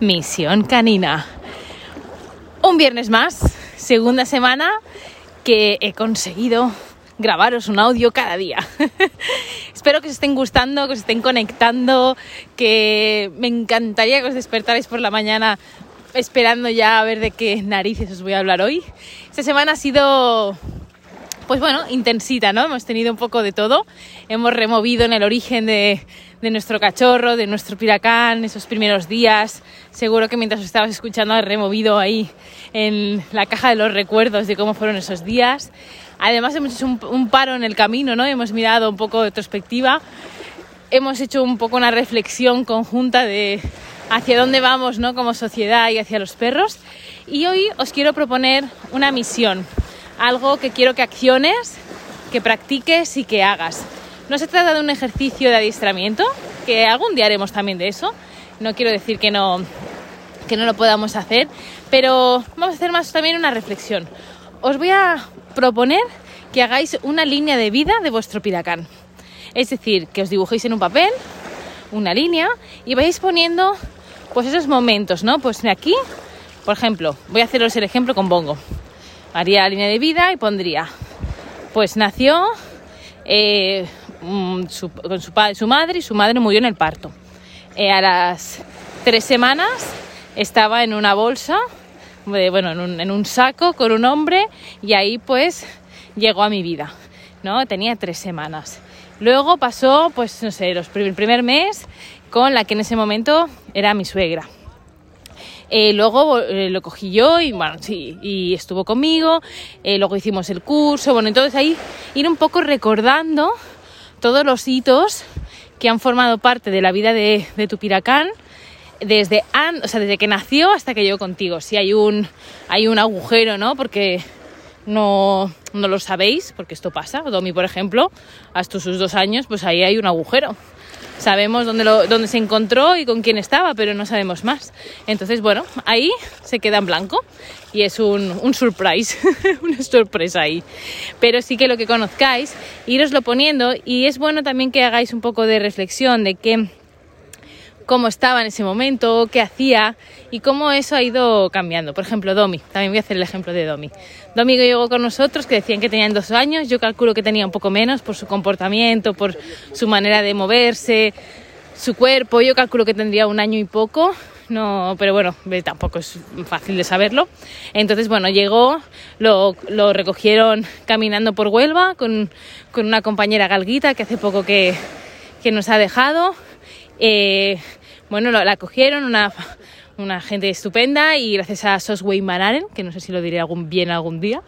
Misión canina. Un viernes más, segunda semana que he conseguido grabaros un audio cada día. Espero que os estén gustando, que os estén conectando, que me encantaría que os despertarais por la mañana esperando ya a ver de qué narices os voy a hablar hoy. Esta semana ha sido pues bueno, intensita, ¿no? Hemos tenido un poco de todo. Hemos removido en el origen de, nuestro cachorro, de nuestro piracán, esos primeros días. Seguro que mientras os estabas escuchando has removido ahí en la caja de los recuerdos de cómo fueron esos días. Además hemos hecho un, paro en el camino, ¿no? Hemos mirado un poco de retrospectiva. Hemos hecho un poco una reflexión conjunta de hacia dónde vamos, ¿no? Como sociedad y hacia los perros. Y hoy os quiero proponer una misión algo que quiero que acciones, que practiques y que hagas. No se trata de un ejercicio de adiestramiento, que algún día haremos también de eso. No quiero decir que no, que no lo podamos hacer, pero vamos a hacer más también una reflexión. Os voy a proponer que hagáis una línea de vida de vuestro piracán. Es decir, que os dibujéis en un papel una línea y vais poniendo pues esos momentos, ¿no? Pues aquí, por ejemplo, voy a haceros el ejemplo con Bongo haría la línea de vida y pondría, pues nació eh, mm, con su padre, su madre y su madre murió en el parto. Eh, a las tres semanas estaba en una bolsa, bueno, en un, en un, saco con un hombre y ahí pues llegó a mi vida, ¿no? Tenía tres semanas. Luego pasó, pues no sé, los, el primer mes con la que en ese momento era mi suegra. Eh, luego eh, lo cogí yo y bueno, sí, y estuvo conmigo. Eh, luego hicimos el curso. Bueno, entonces ahí ir un poco recordando todos los hitos que han formado parte de la vida de, de tu piracán desde, an, o sea, desde que nació hasta que llegó contigo. Si hay un, hay un agujero, ¿no? Porque no, no lo sabéis, porque esto pasa. Domi, por ejemplo, hasta sus dos años, pues ahí hay un agujero sabemos dónde, lo, dónde se encontró y con quién estaba, pero no sabemos más. Entonces, bueno, ahí se queda en blanco y es un, un surprise, una sorpresa ahí. Pero sí que lo que conozcáis, iroslo poniendo y es bueno también que hagáis un poco de reflexión de qué cómo estaba en ese momento, qué hacía y cómo eso ha ido cambiando. Por ejemplo, Domi, también voy a hacer el ejemplo de Domi. Domi llegó con nosotros, que decían que tenían dos años, yo calculo que tenía un poco menos por su comportamiento, por su manera de moverse, su cuerpo, yo calculo que tendría un año y poco, no, pero bueno, tampoco es fácil de saberlo. Entonces, bueno, llegó, lo, lo recogieron caminando por Huelva con, con, una compañera galguita que hace poco que, que nos ha dejado. Eh, bueno, la cogieron una, gente estupenda y gracias a Sosway Manaren, que no sé si lo diré algún, bien algún día,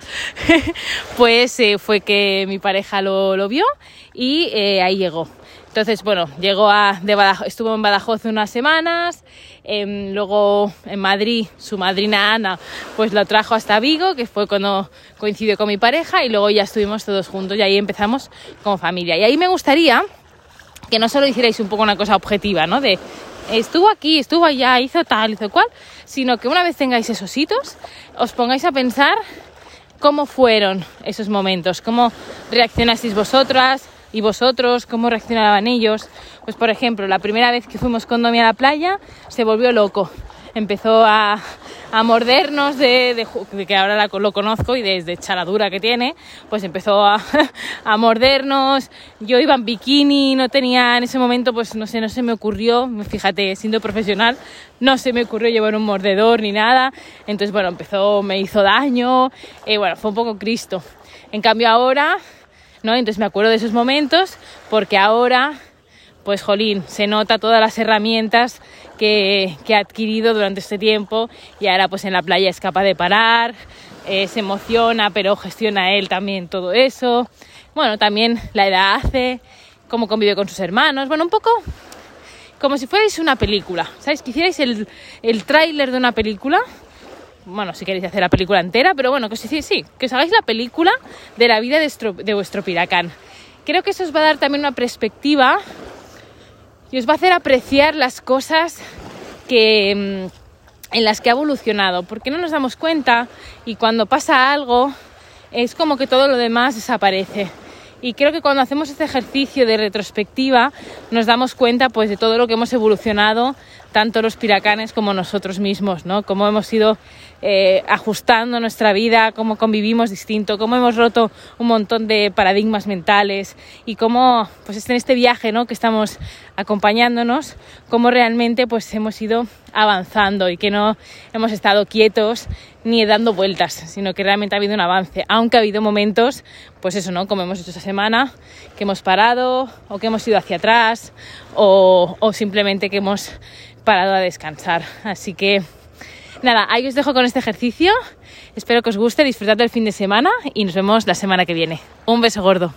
pues eh, fue que mi pareja lo, vio y eh, ahí llegó. Entonces, bueno, llegó a, de Badajoz, estuvo en Badajoz unas semanas, eh, luego en Madrid su madrina Ana pues lo trajo hasta Vigo, que fue cuando coincidió con mi pareja y luego ya estuvimos todos juntos y ahí empezamos como familia. Y ahí me gustaría que no solo hicierais un poco una cosa objetiva, ¿no? Estuvo aquí, estuvo allá, hizo tal, hizo cual, sino que una vez tengáis esos hitos, os pongáis a pensar cómo fueron esos momentos, cómo reaccionasteis vosotras y vosotros, cómo reaccionaban ellos. Pues por ejemplo, la primera vez que fuimos con Domi a la playa, se volvió loco empezó a, a mordernos de, de, de, que ahora lo conozco y desde chaladura que tiene, pues empezó a, a, mordernos. Yo iba en bikini, no tenía en ese momento, pues no sé, no se me ocurrió, fíjate, siendo profesional, no se me ocurrió llevar un mordedor ni nada. Entonces, bueno, empezó, me hizo daño, y bueno, fue un poco Cristo. En cambio ahora, ¿no? Entonces me acuerdo de esos momentos porque ahora pues jolín, se nota todas las herramientas que, que, ha adquirido durante este tiempo y ahora pues en la playa es capaz de parar, eh, se emociona, pero gestiona él también todo eso. Bueno, también la edad hace, cómo convive con sus hermanos, bueno, un poco como si fuerais una película, ¿sabéis? Que hicierais el, el tráiler de una película, bueno, si queréis hacer la película entera, pero bueno, que sí, sí, que os hagáis la película de la vida de, de vuestro piracán. Creo que eso os va a dar también una perspectiva y os va a hacer apreciar las cosas que, mm, en las que ha evolucionado, porque no nos damos cuenta y cuando pasa algo es como que todo lo demás desaparece. Y creo que cuando hacemos este ejercicio de retrospectiva nos damos cuenta pues de todo lo que hemos evolucionado, tanto los piracanes como nosotros mismos, ¿no? Cómo hemos ido eh, ajustando nuestra vida, cómo convivimos distinto, cómo hemos roto un montón de paradigmas mentales y cómo pues en este viaje, ¿no? Que estamos acompañándonos, cómo realmente pues hemos ido avanzando y que no hemos estado quietos ni dando vueltas, sino que realmente ha habido un avance, aunque ha habido momentos, pues eso, ¿no? Como hemos hecho esta semana, que hemos parado o que hemos ido hacia atrás o, o simplemente que hemos parado a descansar. Así que nada, ahí os dejo con este ejercicio. Espero que os guste, disfrutad del fin de semana y nos vemos la semana que viene. Un beso gordo.